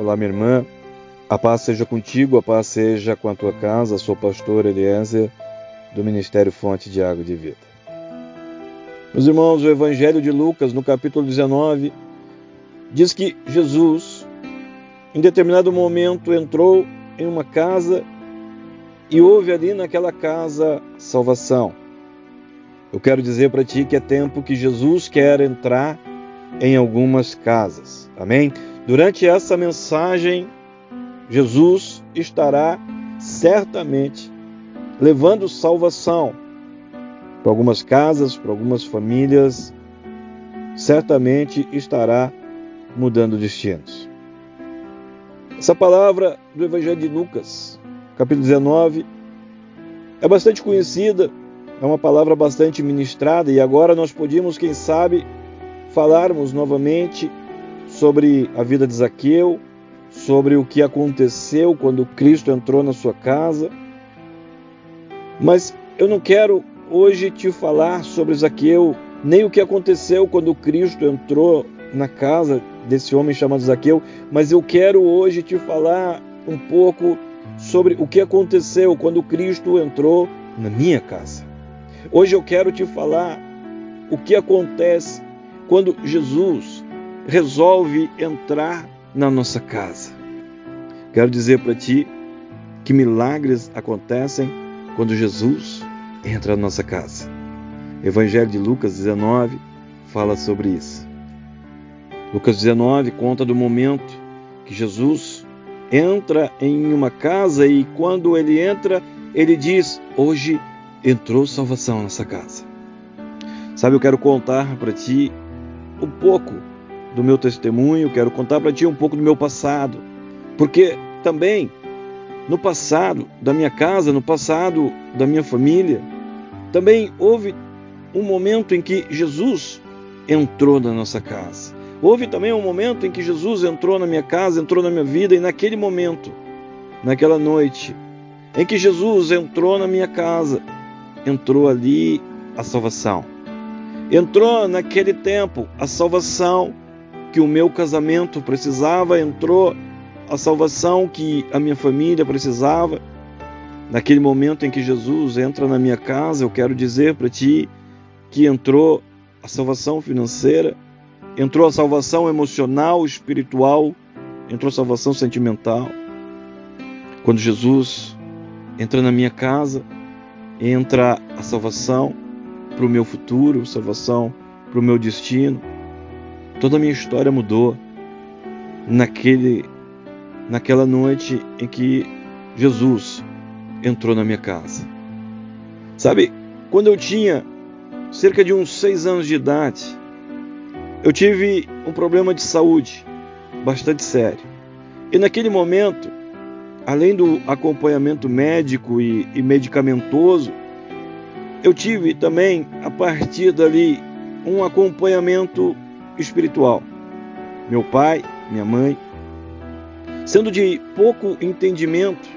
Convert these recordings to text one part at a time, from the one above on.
Olá, minha irmã. A paz seja contigo, a paz seja com a tua casa. Sou pastor Eliezer, do Ministério Fonte de Água de Vida. Meus irmãos, o Evangelho de Lucas, no capítulo 19, diz que Jesus, em determinado momento, entrou em uma casa e houve ali naquela casa salvação. Eu quero dizer para ti que é tempo que Jesus quer entrar em algumas casas. Amém? Durante essa mensagem, Jesus estará certamente levando salvação para algumas casas, para algumas famílias, certamente estará mudando destinos. Essa palavra do Evangelho de Lucas, capítulo 19, é bastante conhecida, é uma palavra bastante ministrada e agora nós podíamos, quem sabe, falarmos novamente sobre a vida de Zaqueu, sobre o que aconteceu quando Cristo entrou na sua casa. Mas eu não quero hoje te falar sobre Zaqueu, nem o que aconteceu quando Cristo entrou na casa desse homem chamado Zaqueu, mas eu quero hoje te falar um pouco sobre o que aconteceu quando Cristo entrou na minha casa. Hoje eu quero te falar o que acontece quando Jesus resolve entrar na nossa casa. Quero dizer para ti que milagres acontecem quando Jesus entra na nossa casa. Evangelho de Lucas 19 fala sobre isso. Lucas 19 conta do momento que Jesus entra em uma casa e quando ele entra, ele diz: Hoje entrou salvação nessa casa. Sabe, eu quero contar para ti um pouco do meu testemunho, quero contar para ti um pouco do meu passado, porque também no passado da minha casa, no passado da minha família, também houve um momento em que Jesus entrou na nossa casa. Houve também um momento em que Jesus entrou na minha casa, entrou na minha vida, e naquele momento, naquela noite, em que Jesus entrou na minha casa, entrou ali a salvação. Entrou naquele tempo a salvação que o meu casamento precisava, entrou a salvação que a minha família precisava. Naquele momento em que Jesus entra na minha casa, eu quero dizer para ti que entrou a salvação financeira, entrou a salvação emocional, espiritual, entrou a salvação sentimental. Quando Jesus entra na minha casa, entra a salvação para o meu futuro, salvação para o meu destino. Toda a minha história mudou naquele, naquela noite em que Jesus entrou na minha casa. Sabe, quando eu tinha cerca de uns seis anos de idade, eu tive um problema de saúde bastante sério. E naquele momento, além do acompanhamento médico e, e medicamentoso, eu tive também, a partir dali, um acompanhamento espiritual. Meu pai, minha mãe, sendo de pouco entendimento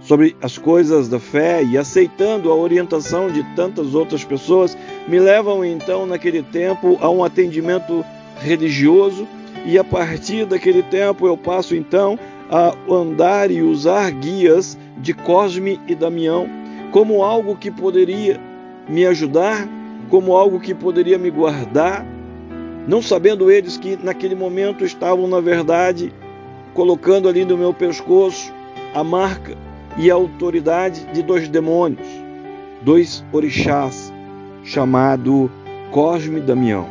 sobre as coisas da fé e aceitando a orientação de tantas outras pessoas, me levam então naquele tempo a um atendimento religioso e a partir daquele tempo eu passo então a andar e usar guias de Cosme e Damião como algo que poderia me ajudar, como algo que poderia me guardar, não sabendo eles que naquele momento estavam, na verdade, colocando ali no meu pescoço a marca e a autoridade de dois demônios, dois orixás, chamado Cosme e Damião.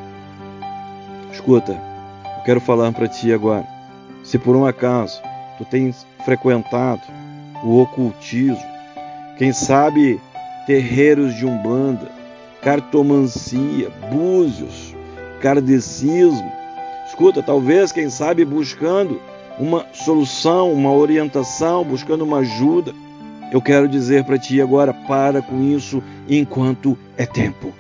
Escuta, eu quero falar para ti agora. Se por um acaso tu tens frequentado o ocultismo, quem sabe terreiros de umbanda, cartomancia, búzios, kardecismo. Escuta, talvez, quem sabe, buscando uma solução, uma orientação, buscando uma ajuda, eu quero dizer para ti agora: para com isso enquanto é tempo.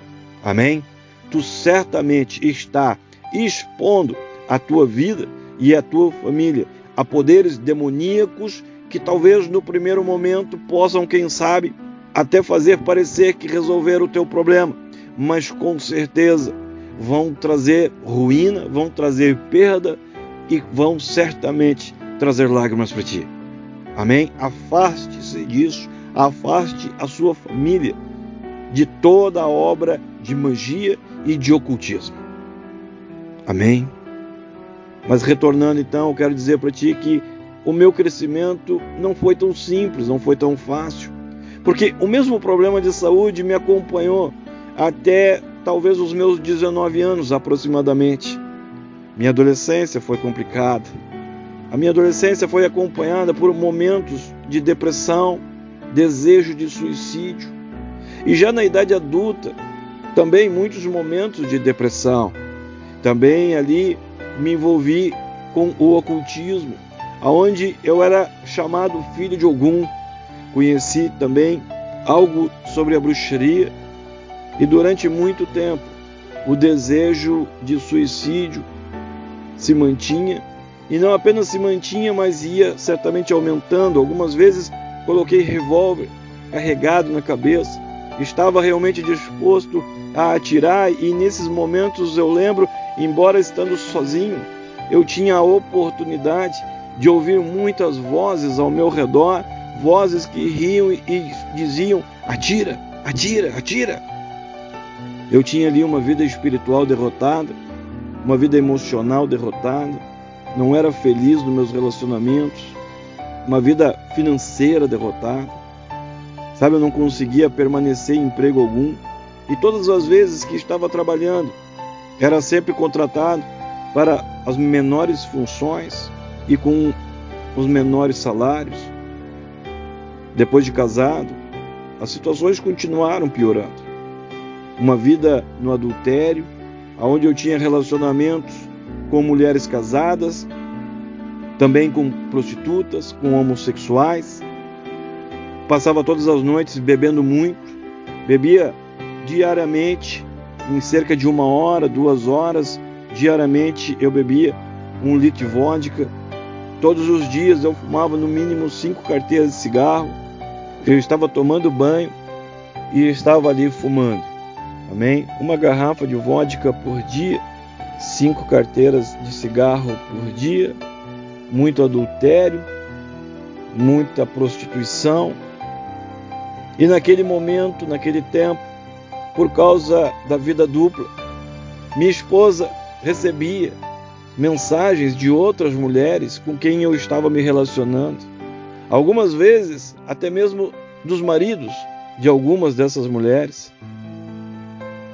Amém? Tu certamente está expondo a tua vida e a tua família a poderes demoníacos que talvez no primeiro momento possam, quem sabe, até fazer parecer que resolveram o teu problema, mas com certeza vão trazer ruína, vão trazer perda e vão certamente trazer lágrimas para ti. Amém? Afaste-se disso, afaste a sua família de toda a obra de magia e de ocultismo. Amém? Mas retornando então, eu quero dizer para ti que o meu crescimento não foi tão simples, não foi tão fácil. Porque o mesmo problema de saúde me acompanhou até talvez os meus 19 anos aproximadamente. Minha adolescência foi complicada. A minha adolescência foi acompanhada por momentos de depressão, desejo de suicídio. E já na idade adulta, também muitos momentos de depressão. Também ali me envolvi com o ocultismo, aonde eu era chamado filho de Ogum. Conheci também algo sobre a bruxaria e durante muito tempo o desejo de suicídio se mantinha e não apenas se mantinha, mas ia certamente aumentando. Algumas vezes coloquei revólver carregado na cabeça, estava realmente disposto a atirar e nesses momentos eu lembro embora estando sozinho, eu tinha a oportunidade de ouvir muitas vozes ao meu redor, vozes que riam e diziam: atira, atira, atira. Eu tinha ali uma vida espiritual derrotada, uma vida emocional derrotada, não era feliz nos meus relacionamentos, uma vida financeira derrotada. Sabe, eu não conseguia permanecer em emprego algum. E todas as vezes que estava trabalhando, era sempre contratado para as menores funções e com os menores salários. Depois de casado, as situações continuaram piorando. Uma vida no adultério, onde eu tinha relacionamentos com mulheres casadas, também com prostitutas, com homossexuais. Passava todas as noites bebendo muito, bebia diariamente em cerca de uma hora, duas horas, diariamente eu bebia um litro de vodka. Todos os dias eu fumava no mínimo cinco carteiras de cigarro. Eu estava tomando banho e estava ali fumando. Amém? Uma garrafa de vodka por dia, cinco carteiras de cigarro por dia, muito adultério, muita prostituição. E naquele momento, naquele tempo, por causa da vida dupla. Minha esposa recebia mensagens de outras mulheres com quem eu estava me relacionando. Algumas vezes, até mesmo dos maridos de algumas dessas mulheres.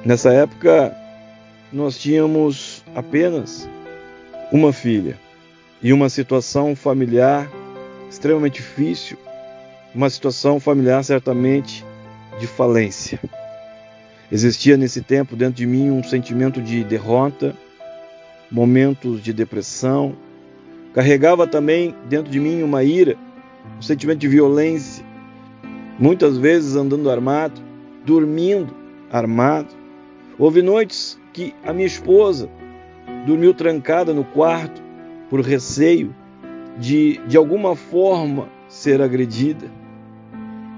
Nessa época, nós tínhamos apenas uma filha e uma situação familiar extremamente difícil, uma situação familiar certamente de falência. Existia nesse tempo dentro de mim um sentimento de derrota, momentos de depressão. Carregava também dentro de mim uma ira, um sentimento de violência. Muitas vezes andando armado, dormindo armado. Houve noites que a minha esposa dormiu trancada no quarto por receio de de alguma forma ser agredida.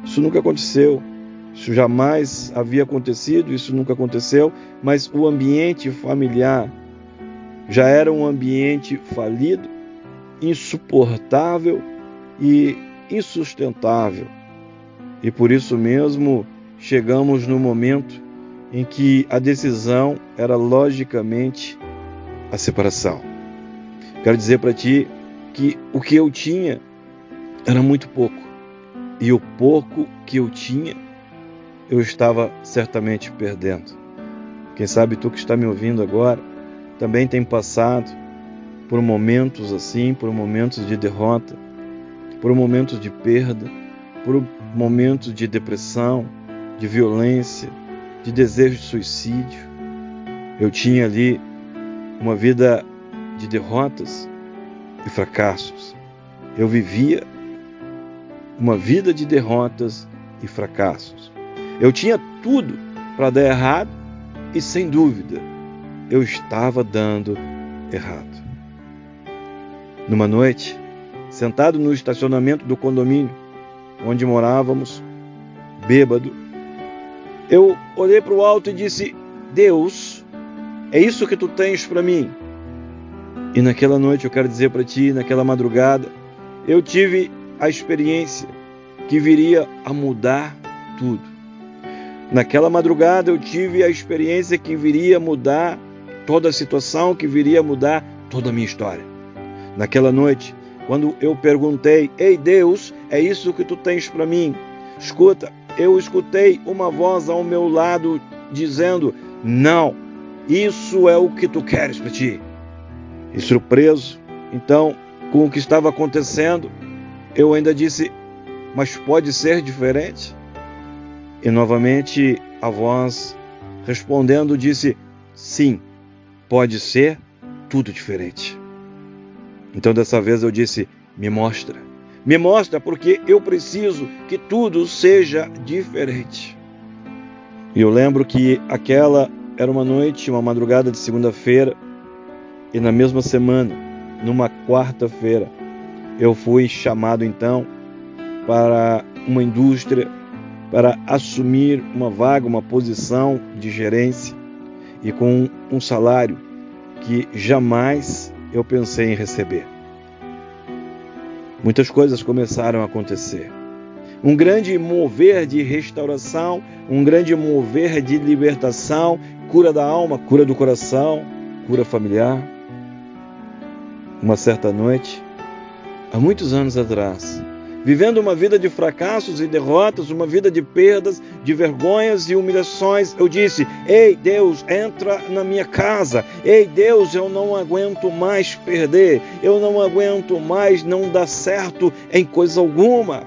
Isso nunca aconteceu. Isso jamais havia acontecido, isso nunca aconteceu, mas o ambiente familiar já era um ambiente falido, insuportável e insustentável. E por isso mesmo chegamos no momento em que a decisão era logicamente a separação. Quero dizer para ti que o que eu tinha era muito pouco, e o pouco que eu tinha eu estava certamente perdendo. Quem sabe tu que está me ouvindo agora também tem passado por momentos assim, por momentos de derrota, por momentos de perda, por momentos de depressão, de violência, de desejo de suicídio. Eu tinha ali uma vida de derrotas e fracassos. Eu vivia uma vida de derrotas e fracassos. Eu tinha tudo para dar errado e, sem dúvida, eu estava dando errado. Numa noite, sentado no estacionamento do condomínio onde morávamos, bêbado, eu olhei para o alto e disse: Deus, é isso que tu tens para mim? E naquela noite eu quero dizer para ti, naquela madrugada, eu tive a experiência que viria a mudar tudo. Naquela madrugada eu tive a experiência que viria a mudar toda a situação, que viria a mudar toda a minha história. Naquela noite, quando eu perguntei: "Ei Deus, é isso que tu tens para mim?" Escuta, eu escutei uma voz ao meu lado dizendo: "Não, isso é o que tu queres para ti." E surpreso, então, com o que estava acontecendo, eu ainda disse: Mas pode ser diferente? E novamente a voz, respondendo, disse: Sim, pode ser tudo diferente. Então dessa vez eu disse: Me mostra. Me mostra porque eu preciso que tudo seja diferente. E eu lembro que aquela era uma noite, uma madrugada de segunda-feira, e na mesma semana, numa quarta-feira, eu fui chamado então para uma indústria para assumir uma vaga, uma posição de gerência e com um salário que jamais eu pensei em receber. Muitas coisas começaram a acontecer. Um grande mover de restauração, um grande mover de libertação, cura da alma, cura do coração, cura familiar. Uma certa noite, há muitos anos atrás, vivendo uma vida de fracassos e derrotas, uma vida de perdas, de vergonhas e humilhações, eu disse: Ei Deus, entra na minha casa. Ei Deus, eu não aguento mais perder. Eu não aguento mais não dar certo em coisa alguma.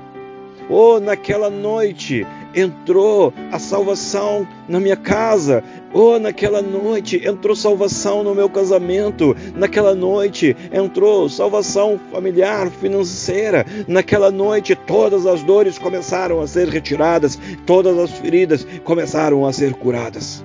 Oh, naquela noite entrou a salvação na minha casa. Oh, naquela noite entrou salvação no meu casamento. Naquela noite entrou salvação familiar, financeira. Naquela noite todas as dores começaram a ser retiradas, todas as feridas começaram a ser curadas.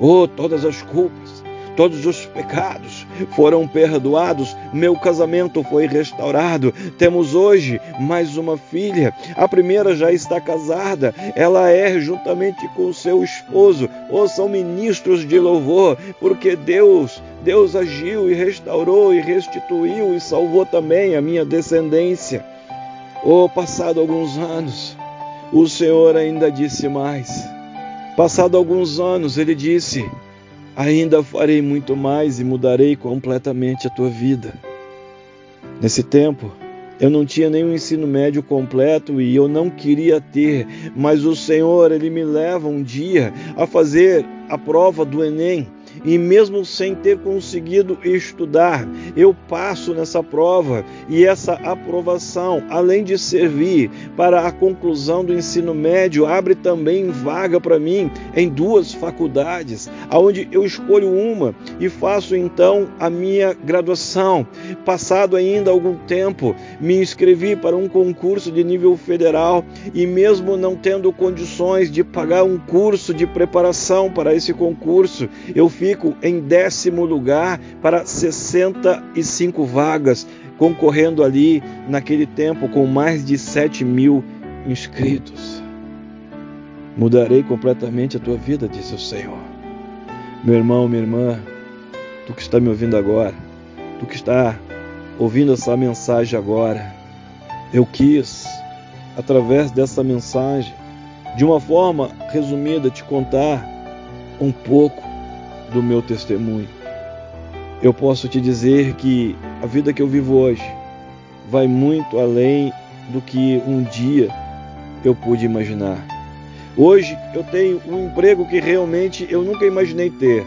Oh, todas as culpas todos os pecados foram perdoados, meu casamento foi restaurado. Temos hoje mais uma filha. A primeira já está casada, ela é juntamente com seu esposo, ou são ministros de louvor, porque Deus, Deus agiu e restaurou e restituiu e salvou também a minha descendência. Oh, passado alguns anos, o Senhor ainda disse mais. Passado alguns anos, ele disse: ainda farei muito mais e mudarei completamente a tua vida. Nesse tempo, eu não tinha nenhum ensino médio completo e eu não queria ter, mas o Senhor, ele me leva um dia a fazer a prova do Enem e mesmo sem ter conseguido estudar, eu passo nessa prova e essa aprovação, além de servir para a conclusão do ensino médio, abre também vaga para mim em duas faculdades, aonde eu escolho uma e faço então a minha graduação. Passado ainda algum tempo, me inscrevi para um concurso de nível federal e mesmo não tendo condições de pagar um curso de preparação para esse concurso, eu fico em décimo lugar para 65 vagas, concorrendo ali naquele tempo com mais de 7 mil inscritos. Mudarei completamente a tua vida, disse o Senhor. Meu irmão, minha irmã, tu que está me ouvindo agora, tu que está ouvindo essa mensagem agora, eu quis, através dessa mensagem, de uma forma resumida, te contar um pouco do meu testemunho. Eu posso te dizer que a vida que eu vivo hoje vai muito além do que um dia eu pude imaginar. Hoje eu tenho um emprego que realmente eu nunca imaginei ter.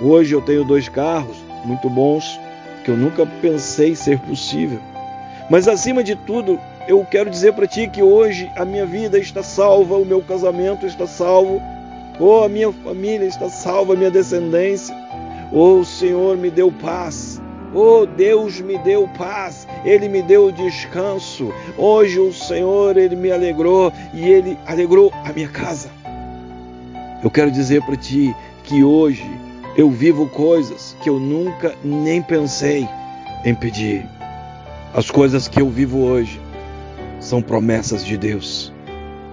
Hoje eu tenho dois carros muito bons que eu nunca pensei ser possível. Mas acima de tudo, eu quero dizer para ti que hoje a minha vida está salva, o meu casamento está salvo, Oh, a minha família está salva, minha descendência. Oh, o Senhor me deu paz. Oh, Deus me deu paz, Ele me deu descanso. Hoje o Senhor, Ele me alegrou e Ele alegrou a minha casa. Eu quero dizer para ti que hoje eu vivo coisas que eu nunca nem pensei em pedir. As coisas que eu vivo hoje são promessas de Deus.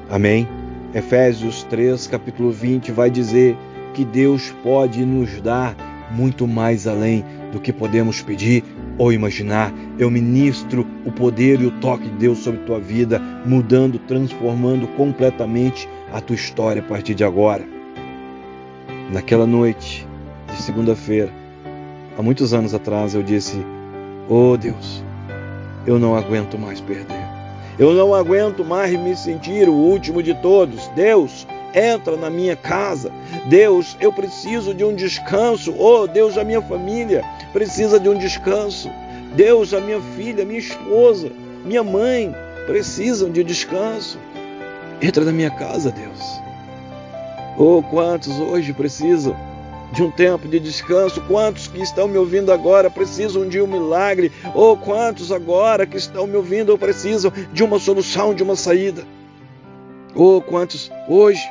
Amém? Efésios 3, capítulo 20, vai dizer que Deus pode nos dar muito mais além do que podemos pedir ou imaginar. Eu ministro o poder e o toque de Deus sobre tua vida, mudando, transformando completamente a tua história a partir de agora. Naquela noite de segunda-feira, há muitos anos atrás, eu disse: Oh Deus, eu não aguento mais perder. Eu não aguento mais me sentir o último de todos. Deus, entra na minha casa. Deus, eu preciso de um descanso. Oh, Deus, a minha família precisa de um descanso. Deus, a minha filha, minha esposa, minha mãe precisam de descanso. Entra na minha casa, Deus. Oh, quantos hoje precisam de um tempo de descanso? Quantos que estão me ouvindo agora precisam de um milagre? Oh, quantos agora que estão me ouvindo precisam de uma solução, de uma saída? Oh, quantos hoje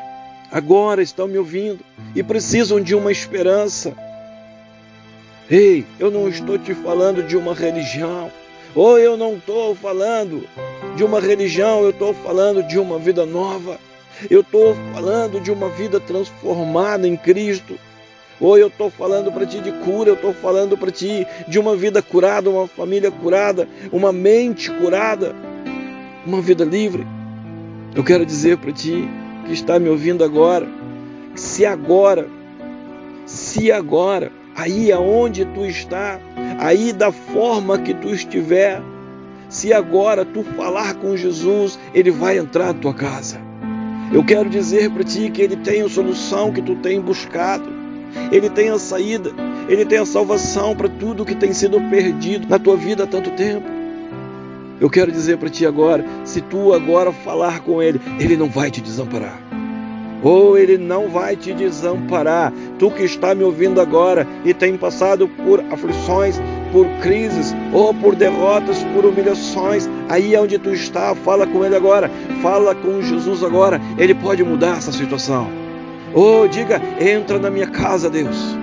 agora estão me ouvindo e precisam de uma esperança. Ei, eu não estou te falando de uma religião, ou eu não estou falando de uma religião, eu estou falando de uma vida nova, eu estou falando de uma vida transformada em Cristo. Ou eu estou falando para ti de cura, eu estou falando para ti de uma vida curada, uma família curada, uma mente curada, uma vida livre. Eu quero dizer para ti que está me ouvindo agora, se agora, se agora, aí aonde tu está, aí da forma que tu estiver, se agora tu falar com Jesus, ele vai entrar na tua casa. Eu quero dizer para ti que ele tem a solução que tu tem buscado. Ele tem a saída, ele tem a salvação para tudo que tem sido perdido na tua vida há tanto tempo. Eu quero dizer para ti agora, se tu agora falar com ele, ele não vai te desamparar. Ou oh, ele não vai te desamparar. Tu que está me ouvindo agora e tem passado por aflições, por crises, ou por derrotas, por humilhações, aí é onde tu está, fala com ele agora, fala com Jesus agora, ele pode mudar essa situação. Oh, diga, entra na minha casa, Deus.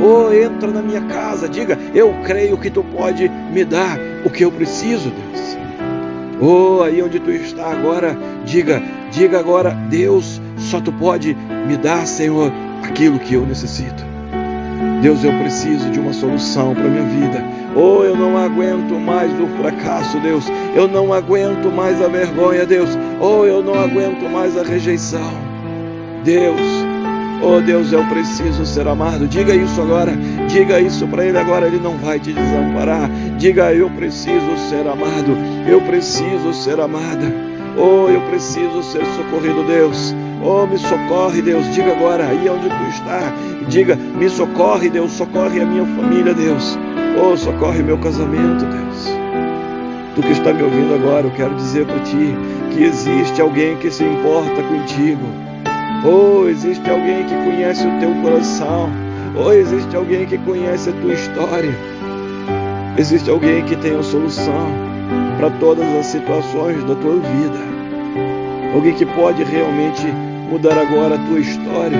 Oh, entra na minha casa, diga, eu creio que tu pode me dar o que eu preciso, Deus. Oh, aí onde tu está agora, diga, diga agora, Deus, só tu pode me dar, Senhor, aquilo que eu necessito. Deus, eu preciso de uma solução para minha vida. Oh, eu não aguento mais o fracasso, Deus. Eu não aguento mais a vergonha, Deus. Oh, eu não aguento mais a rejeição. Deus, oh Deus, eu preciso ser amado. Diga isso agora. Diga isso para Ele agora. Ele não vai te desamparar. Diga, eu preciso ser amado. Eu preciso ser amada. Oh, eu preciso ser socorrido, Deus. Oh, me socorre, Deus. Diga agora, aí onde tu está. Diga, me socorre, Deus. Socorre a minha família, Deus. Oh, socorre meu casamento, Deus. Tu que está me ouvindo agora, eu quero dizer para ti que existe alguém que se importa contigo. Oh, existe alguém que conhece o teu coração. Oh, existe alguém que conhece a tua história. Existe alguém que tem a solução para todas as situações da tua vida. Alguém que pode realmente mudar agora a tua história,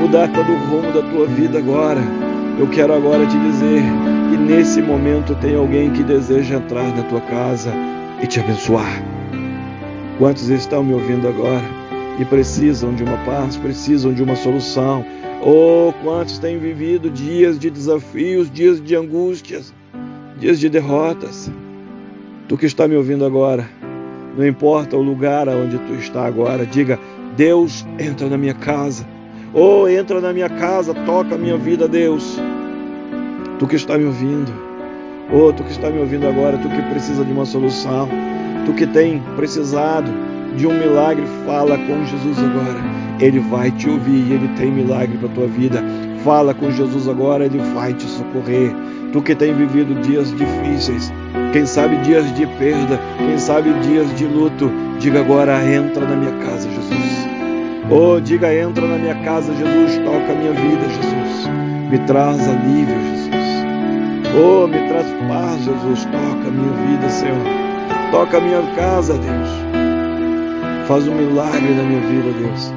mudar todo o rumo da tua vida agora. Eu quero agora te dizer que nesse momento tem alguém que deseja entrar na tua casa e te abençoar. Quantos estão me ouvindo agora e precisam de uma paz, precisam de uma solução? Oh, quantos têm vivido dias de desafios, dias de angústias, dias de derrotas. Tu que está me ouvindo agora, não importa o lugar onde tu está agora, diga: Deus, entra na minha casa. Oh, entra na minha casa, toca a minha vida, Deus. Tu que está me ouvindo, oh, tu que está me ouvindo agora, tu que precisa de uma solução, tu que tem precisado de um milagre, fala com Jesus agora. Ele vai te ouvir, ele tem milagre para tua vida. Fala com Jesus agora, ele vai te socorrer. Tu que tem vivido dias difíceis, quem sabe dias de perda, quem sabe dias de luto, diga agora: entra na minha casa, Jesus. Oh, diga: entra na minha casa, Jesus. Toca a minha vida, Jesus. Me traz alívio, Jesus. Oh, me traz paz, Jesus. Toca a minha vida, Senhor. Toca a minha casa, Deus. Faz um milagre na minha vida, Deus.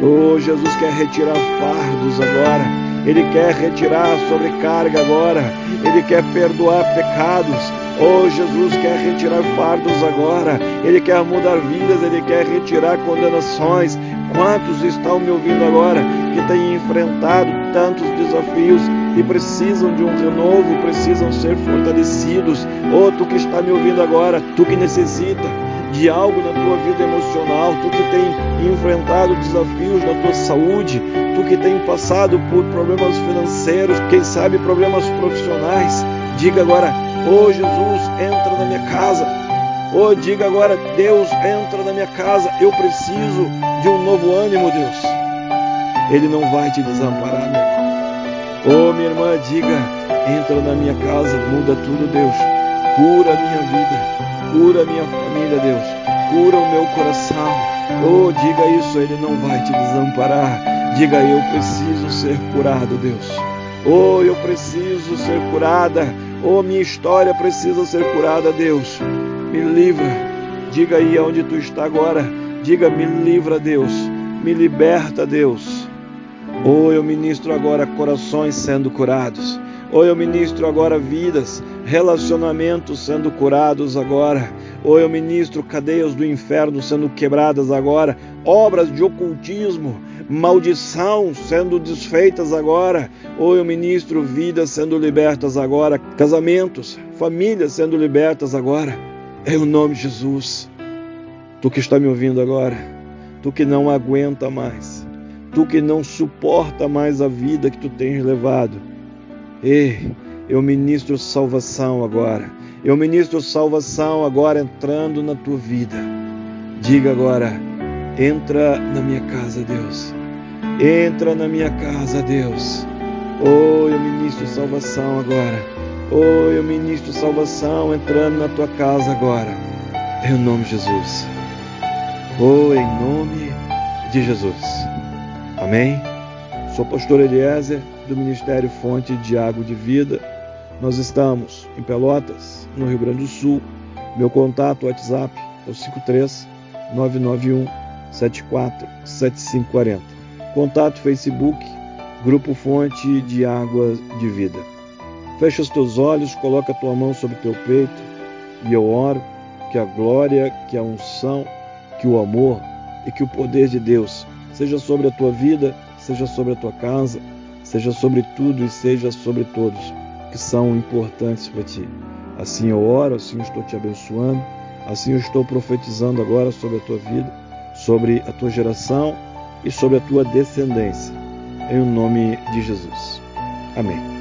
Oh, Jesus quer retirar fardos agora. Ele quer retirar sobrecarga agora. Ele quer perdoar pecados. Oh, Jesus quer retirar fardos agora. Ele quer mudar vidas. Ele quer retirar condenações. Quantos estão me ouvindo agora que têm enfrentado tantos desafios e precisam de um renovo, precisam ser fortalecidos? Oh, tu que está me ouvindo agora, tu que necessita de algo na tua vida emocional, tu que tem enfrentado desafios na tua saúde, tu que tem passado por problemas financeiros, quem sabe problemas profissionais, diga agora: Oh Jesus, entra na minha casa. Oh, diga agora: Deus, entra na minha casa. Eu preciso de um novo ânimo, Deus. Ele não vai te desamparar, meu irmão. Oh, minha irmã, diga: entra na minha casa, muda tudo, Deus. Cura a minha vida Cura minha família, Deus. Cura o meu coração. Oh, diga isso, Ele não vai te desamparar. Diga, eu preciso ser curado, Deus. Oh, eu preciso ser curada. Oh, minha história precisa ser curada, Deus. Me livra. Diga aí onde tu está agora. Diga, me livra, Deus. Me liberta, Deus. Oh, eu ministro agora corações sendo curados. Ou eu ministro agora vidas, relacionamentos sendo curados agora. Ou eu ministro cadeias do inferno sendo quebradas agora, obras de ocultismo, maldição sendo desfeitas agora. Ou eu ministro vidas sendo libertas agora, casamentos, famílias sendo libertas agora. Em nome de Jesus. Tu que está me ouvindo agora, tu que não aguenta mais, tu que não suporta mais a vida que tu tens levado Ei, eu ministro salvação agora. Eu ministro salvação agora entrando na tua vida. Diga agora: entra na minha casa, Deus. Entra na minha casa, Deus. Oh, eu ministro salvação agora. Oh, eu ministro salvação entrando na tua casa agora. Em nome de Jesus. Oh, em nome de Jesus. Amém. Sou pastor Eliezer do Ministério Fonte de Água de Vida. Nós estamos em Pelotas, no Rio Grande do Sul. Meu contato WhatsApp é o 53 991 74 7540. Contato Facebook, Grupo Fonte de Água de Vida. Fecha os teus olhos, coloca a tua mão sobre o teu peito e eu oro que a glória, que a unção, que o amor e que o poder de Deus seja sobre a tua vida, seja sobre a tua casa, seja sobre tudo e seja sobre todos que são importantes para ti. Assim eu oro, assim eu estou te abençoando, assim eu estou profetizando agora sobre a tua vida, sobre a tua geração e sobre a tua descendência. Em nome de Jesus. Amém.